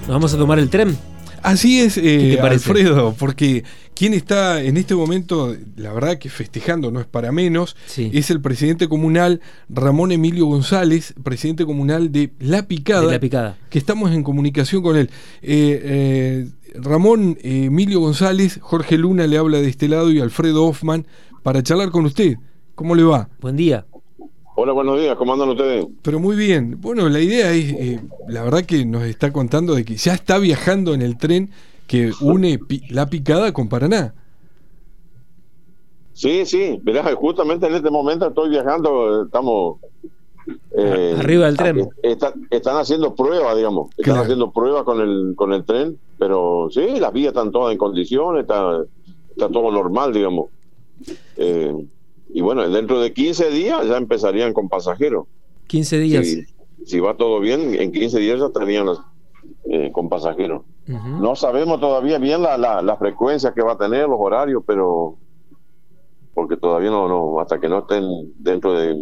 ¿Nos vamos a tomar el tren? Así es, eh, Alfredo, porque quien está en este momento, la verdad que festejando, no es para menos, es el presidente comunal Ramón Emilio González, presidente comunal de La Picada, La Picada. que estamos en comunicación con él. Eh, eh, Ramón Emilio González, Jorge Luna le habla de este lado y Alfredo Hoffman para charlar con usted. ¿Cómo le va? Buen día. Hola, buenos días, ¿cómo andan ustedes? Pero muy bien. Bueno, la idea es, eh, la verdad que nos está contando de que ya está viajando en el tren que une la picada con Paraná. Sí, sí, verás, justamente en este momento estoy viajando, estamos... Eh, Arriba del tren. están haciendo pruebas, digamos, están haciendo pruebas con el, con el tren, pero sí, las vías están todas en condiciones, está, está todo normal, digamos. Eh, y bueno, dentro de 15 días ya empezarían con pasajeros. 15 días. Si, va todo bien, en 15 días ya estarían eh, con pasajeros. No sabemos todavía bien la, la, frecuencia que va a tener, los horarios, pero porque todavía no, no, hasta que no estén dentro de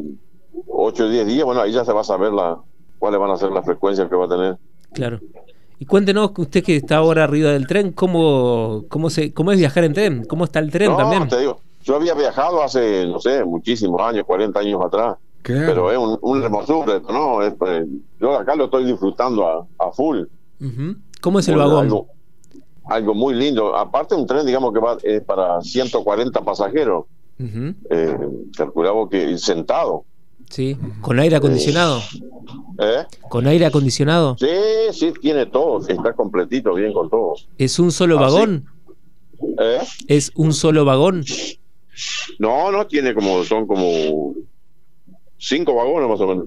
8 o 10 días, bueno, ahí ya se va a saber la, cuáles van a ser las frecuencias que va a tener. Claro. Y cuéntenos, usted que está ahora arriba del tren, ¿cómo, cómo, se, cómo es viajar en tren? ¿Cómo está el tren también? Te digo, yo había viajado hace, no sé, muchísimos años, 40 años atrás. Pero es un, un hermosura, ¿no? Pues, yo acá lo estoy disfrutando a, full. ¿Cómo es el vagón? Algo, muy lindo. Aparte, un tren, digamos que va es para 140 pasajeros. eh, calculamos que sentado. Sí, con aire acondicionado. ¿Eh? ¿Con aire acondicionado? Sí, sí, tiene todo, está completito, bien con todo. ¿Es un solo vagón? ¿Eh? ¿Es un solo vagón? No, no, tiene como, son como cinco vagones más o menos.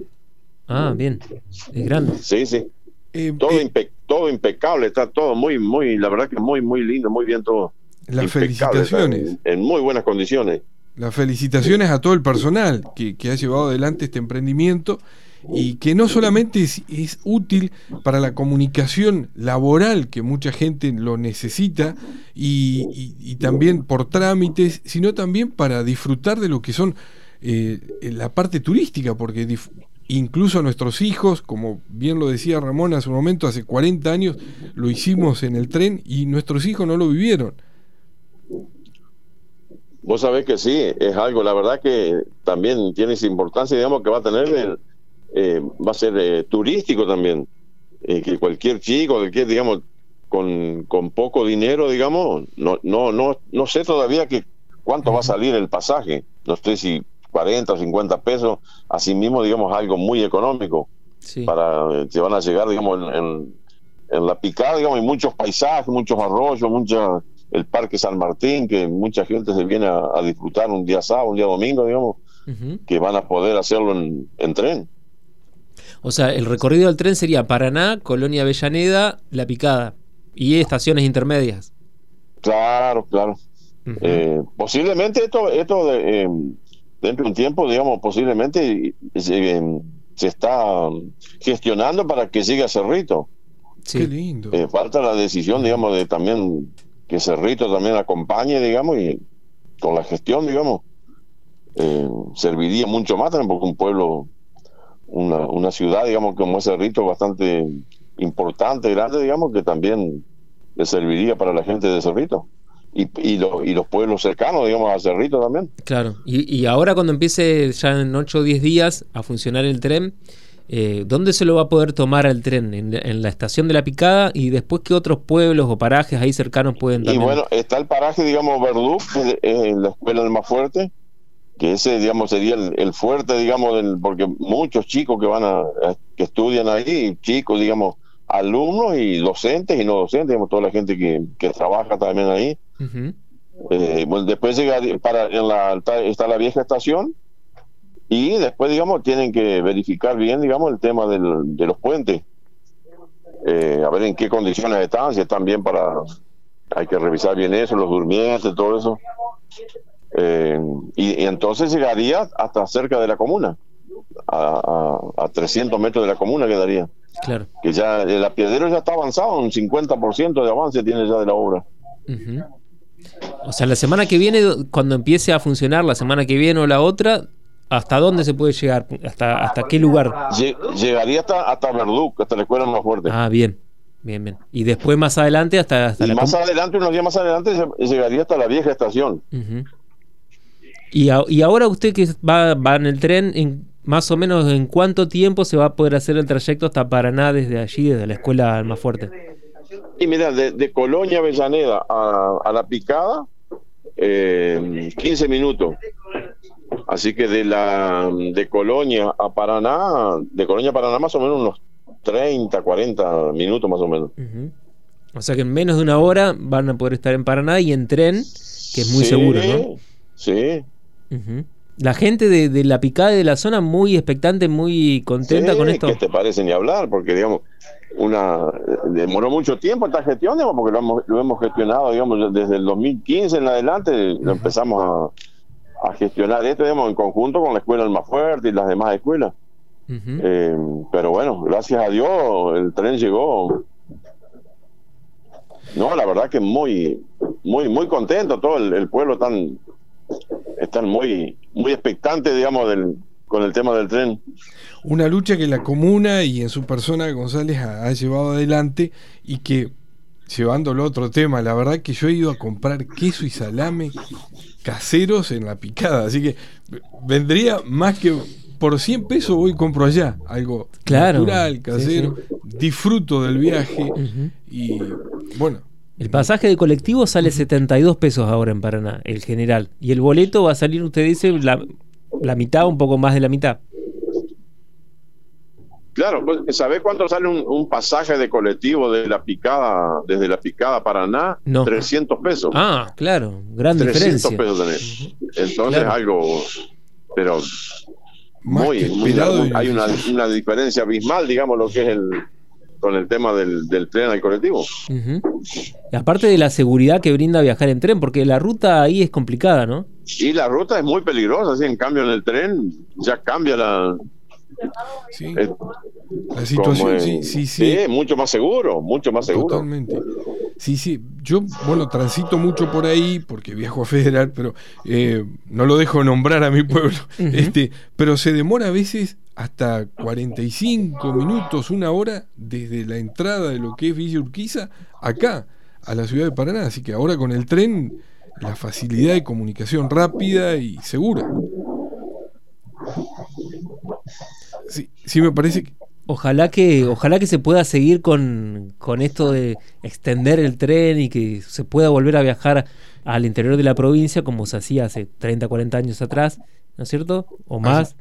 Ah, bien, es grande. Sí, sí. Eh, todo, eh, todo impecable, está todo muy, muy, la verdad que muy, muy lindo, muy bien todo. Las felicitaciones. En, muy buenas condiciones. Las felicitaciones a todo el personal que, que ha llevado adelante este emprendimiento y que no solamente es, útil para la comunicación laboral, que mucha gente lo necesita, y, también por trámites, sino también para disfrutar de lo que son eh, la parte turística, porque incluso nuestros hijos, como bien lo decía Ramón hace un momento, hace 40 años lo hicimos en el tren y nuestros hijos no lo vivieron. Vos sabés que sí, es algo, la verdad que también tiene esa importancia, digamos, que va a tener el, eh, va a ser eh, turístico también. Eh, que cualquier chico, cualquier, digamos, con, con poco dinero, digamos, no, no, no, no sé todavía que cuánto va a salir el pasaje. No sé si 40 o 50 pesos, así mismo, digamos, algo muy económico. Para, se van a llegar, digamos, en, en, la picada, digamos, hay muchos paisajes, muchos arroyos, mucha, el Parque San Martín, que mucha gente se viene a, disfrutar un día sábado, un día domingo, digamos, que van a poder hacerlo en, en tren. O sea, el recorrido del tren sería Paraná, Colonia Avellaneda, La Picada y estaciones intermedias. Claro, claro. Eh, posiblemente esto, esto de, eh, dentro de un tiempo, digamos, posiblemente eh, se está gestionando para que siga Cerrito. Sí. Qué lindo. falta la decisión, digamos, de también que Cerrito también acompañe, digamos, y con la gestión, digamos, serviría mucho más también porque un pueblo una, una ciudad, digamos, como ese rito bastante importante, grande, digamos, que también le serviría para la gente de Cerrito. Y, y, y los pueblos cercanos, digamos, a Cerrito también. Claro, y, y ahora cuando empiece ya en 8 o 10 días a funcionar el tren, eh, ¿dónde se lo va a poder tomar el tren? ¿En, la estación de la Picada? ¿Y después qué otros pueblos o parajes ahí cercanos pueden también? Y bueno, está el paraje, digamos, Verdú, que es la escuela del más fuerte, que ese, digamos, sería el, fuerte, digamos, del, porque muchos chicos que van a, que estudian ahí, chicos, digamos, alumnos y docentes y no docentes, digamos, toda la gente que, que trabaja también ahí. Eh, bueno, después llega para en la está la vieja estación y después, digamos, tienen que verificar bien, digamos, el tema del, de los puentes. Eh, a ver en qué condiciones están, si están bien para... Hay que revisar bien eso, los durmientes, todo eso. Eh, y, entonces llegaría hasta cerca de la comuna, a, a, 300 metros de la comuna quedaría. Claro. Que ya el apiadero ya está avanzado, un 50% de avance tiene ya de la obra. O sea, la semana que viene, cuando empiece a funcionar, la semana que viene o la otra, ¿Hasta dónde se puede llegar? ¿Hasta, hasta qué lugar? Llegaría hasta, hasta Verduc, hasta la escuela más fuerte. Ah, bien. Bien, bien. Y después más adelante hasta, hasta y más adelante, unos días más adelante, llegaría hasta la vieja estación. Y, y, ahora usted que va, va en el tren, en, más o menos en cuánto tiempo se va a poder hacer el trayecto hasta Paraná desde allí, desde la escuela más fuerte. Y mira, de, de Colonia Avellaneda a, a La Picada, eh, 15 minutos. Así que de la de Colonia a Paraná, de Colonia a Paraná más o menos unos 30, 40 minutos más o menos. O sea que en menos de una hora van a poder estar en Paraná y en tren, que es muy seguro, ¿no? Sí. La gente de, la picada de la zona muy expectante, muy contenta con esto. ¿Qué te parece ni hablar? Porque, digamos, una demoró mucho tiempo esta gestión, porque lo hemos, lo hemos gestionado, digamos, desde el 2015 en adelante, lo empezamos a, gestionar esto, digamos, en conjunto con la escuela más fuerte y las demás escuelas. Eh, pero bueno, gracias a Dios el tren llegó. No, la verdad que muy, muy, muy contento todo el, pueblo tan, están muy, muy expectante, digamos, del, con el tema del tren. Una lucha que la comuna y en su persona González ha, llevado adelante y que, llevándolo a otro tema, la verdad que yo he ido a comprar queso y salame caseros en la picada, así que vendría más que por 100 pesos voy y compro allá algo natural, casero, disfruto del viaje y bueno. El pasaje de colectivo sale 72 pesos ahora en Paraná, el general. Y el boleto va a salir, usted dice, la, la mitad, un poco más de la mitad. Claro, pues, ¿sabés cuánto sale un, pasaje de colectivo de la picada, desde la picada Paraná? No. 300 pesos. Ah, claro, gran 300 diferencia. pesos tenés. Entonces algo, pero muy, muy, hay una, una, diferencia abismal, digamos, lo que es el con el tema del, del tren al colectivo. y aparte de la seguridad que brinda viajar en tren, porque la ruta ahí es complicada, ¿no? Y la ruta es muy peligrosa, así en cambio en el tren ya cambia la, Sí. la situación, sí, sí, sí. mucho más seguro, mucho más seguro. Totalmente. Sí, sí. Yo, bueno, transito mucho por ahí porque viajo a Federal, pero eh, no lo dejo nombrar a mi pueblo. este, pero se demora a veces hasta 45 minutos, una hora, desde la entrada de lo que es Villa Urquiza acá, a la ciudad de Paraná. Así que ahora con el tren, la facilidad de comunicación rápida y segura. Sí, sí me parece que... Ojalá que, ojalá que se pueda seguir con, con, esto de extender el tren y que se pueda volver a viajar al interior de la provincia como se hacía hace 30, 40 años atrás, ¿no es cierto? O más,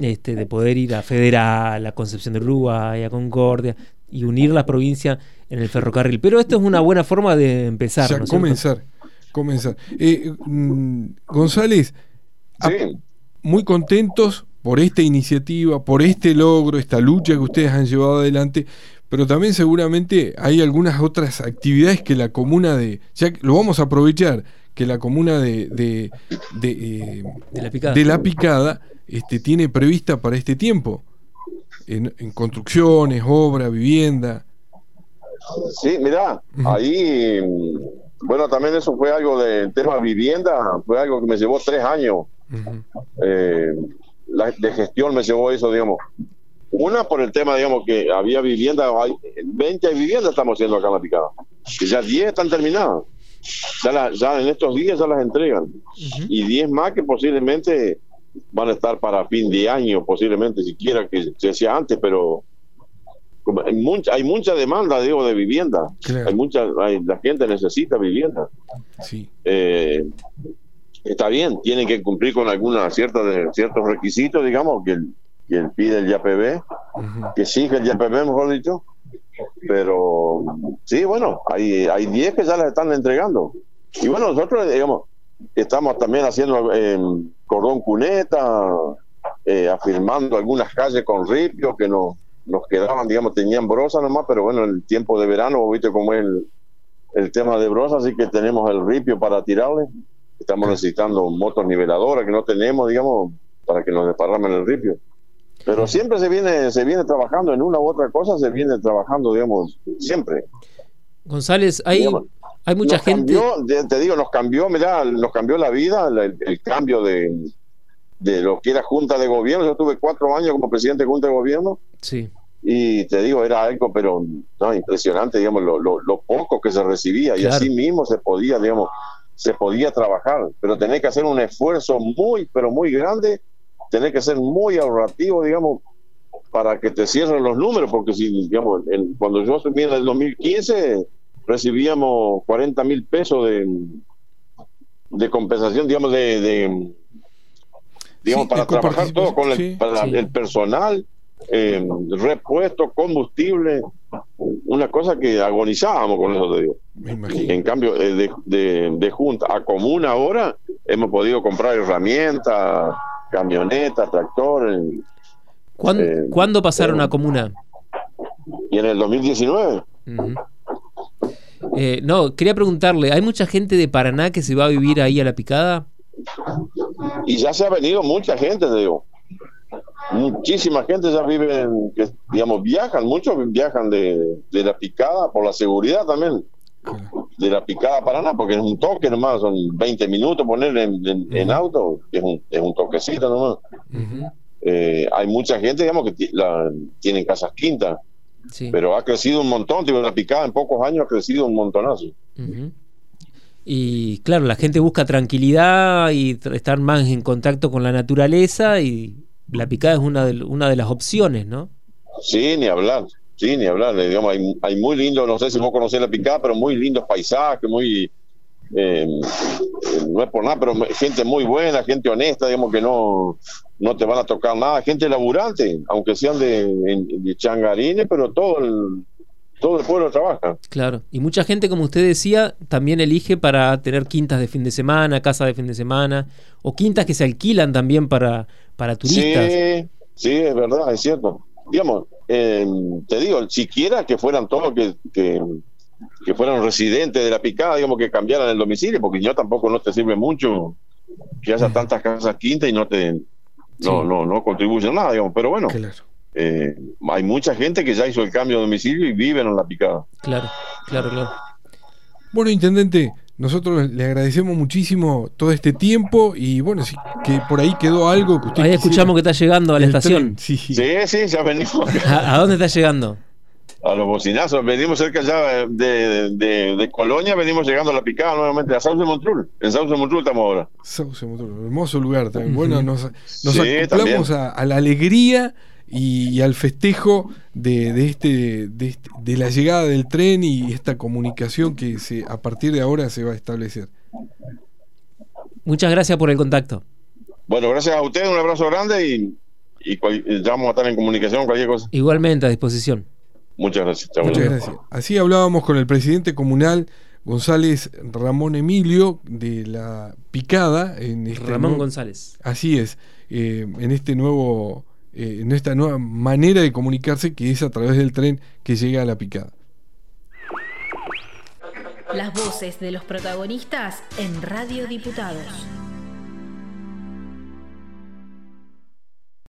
este, de poder ir a Federal, a Concepción de Uruguay, a Concordia y unir la provincia en el ferrocarril. Pero esto es una buena forma de empezar. comenzar, comenzar. Eh, mm, González, muy contentos por esta iniciativa, por este logro, esta lucha que ustedes han llevado adelante, pero también seguramente hay algunas otras actividades que la comuna de, ya lo vamos a aprovechar, que la comuna de, de, de, eh, la picada, este, tiene prevista para este tiempo, en, construcciones, obra, vivienda. Sí, mira, ahí, bueno, también eso fue algo del tema vivienda, fue algo que me llevó tres años de gestión me llevó eso, digamos. Una por el tema, digamos, que había vivienda, hay 20 viviendas estamos haciendo acá en la picada, que ya 10 están terminadas. Ya, ya en estos días ya las entregan. Y 10 más que posiblemente van a estar para fin de año, posiblemente siquiera que se hacía antes, pero hay mucha, hay mucha demanda, digo, de vivienda. Hay mucha, la gente necesita vivienda. Sí. Eh, está bien, tienen que cumplir con algunos ciertos, ciertos requisitos, digamos, que, que pide el YPB, que exige el YPB, mejor dicho. Pero sí, bueno, hay, hay 10 que ya las están entregando. Y bueno, nosotros, digamos, estamos también haciendo en cordón cuneta, eh, afirmando algunas calles con ripio que nos, nos quedaban, digamos, tenían brosa nomás, pero bueno, en el tiempo de verano, viste cómo es el, el tema de brosa, así que tenemos el ripio para tirarle. Estamos necesitando motos niveladoras que no tenemos, digamos, para que nos desparramen el ripio. Pero siempre se viene, se viene trabajando en una u otra cosa, se viene trabajando, digamos, siempre. González, hay, hay mucha gente. te digo, nos cambió, mira, nos cambió la vida, el, cambio de, de lo que era Junta de Gobierno. Yo tuve cuatro años como presidente de Junta de Gobierno. Sí. Y te digo, era algo, pero no, impresionante, digamos, lo, lo, poco que se recibía. Y así mismo se podía, digamos, se podía trabajar. Pero tenés que hacer un esfuerzo muy, pero muy grande. Tenés que ser muy ahorrativo, digamos, para que te cierren los números. Porque si, digamos, cuando yo asumí en el 2015, recibíamos 40 mil pesos de, de compensación, digamos, de digamos, para trabajar todo con el, para el personal, eh, repuesto, combustible, una cosa que agonizábamos con eso, te digo. En cambio, eh, de, de, junta a común ahora, hemos podido comprar herramientas, camionetas, tractores. ¿Cuándo, eh, pasaron a comuna? Y en el 2019. no, quería preguntarle, ¿hay mucha gente de Paraná que se va a vivir ahí a la picada? Y ya se ha venido mucha gente, digo. Muchísima gente ya vive, que, digamos, viajan, muchos viajan de, la picada por la seguridad también. De la picada Paraná, porque es un toque nomás, son 20 minutos poner en, auto, es un, es un toquecito nomás. Eh, hay mucha gente, digamos, que la, tienen casas quintas, pero ha crecido un montón, digo, la picada en pocos años ha crecido un montonazo. Y claro, la gente busca tranquilidad y estar más en contacto con la naturaleza y la picada es una de, una de las opciones, ¿no? Sí, ni hablar, sí, ni hablar. Digamos, hay, hay muy lindo, no sé si vos conocés la picada, pero muy lindos paisajes, muy... Eh, no es por nada, pero gente muy buena, gente honesta, digamos que no, no te van a tocar nada, gente laburante, aunque sean de, de changarines, pero todo el, todo el pueblo trabaja. Claro, y mucha gente, como usted decía, también elige para tener quintas de fin de semana, casa de fin de semana, o quintas que se alquilan también para, para turistas. Sí, sí, es verdad, es cierto. Digamos, eh, te digo, siquiera que fueran todos que, que, fueran residentes de la picada, digamos, que cambiaran el domicilio, porque yo tampoco no te sirve mucho que haya tantas casas quintas y no te no, no, no contribuyen nada, digamos, pero bueno. Claro. Eh, hay mucha gente que ya hizo el cambio de domicilio y viven en la picada. Claro, claro, claro. Bueno, intendente, nosotros le agradecemos muchísimo todo este tiempo y bueno, sí, que por ahí quedó algo que usted Ahí escuchamos que está llegando a la estación. sí. sí, sí, ya venimos. ¿A, dónde está llegando? A los bocinazos, venimos cerca ya de, de, Colonia, venimos llegando a la picada nuevamente, a Sauce Montrul. En Sauce Montrul estamos ahora. Sauce Montrul, hermoso lugar también. Bueno, nos, nos acoplamos a, la alegría y, al festejo de, este, de, de, la llegada del tren y esta comunicación que se, a partir de ahora se va a establecer. Muchas gracias por el contacto. Bueno, gracias a ustedes, un abrazo grande y, y, ya vamos a estar en comunicación, cualquier cosa. Igualmente, a disposición. Muchas gracias. Muchas gracias. Así hablábamos con el presidente comunal González Ramón Emilio de la Picada. En este Ramón González. Así es, eh, en este nuevo eh, en esta nueva manera de comunicarse que es a través del tren que llega a la picada. Las voces de los protagonistas en Radio Diputados.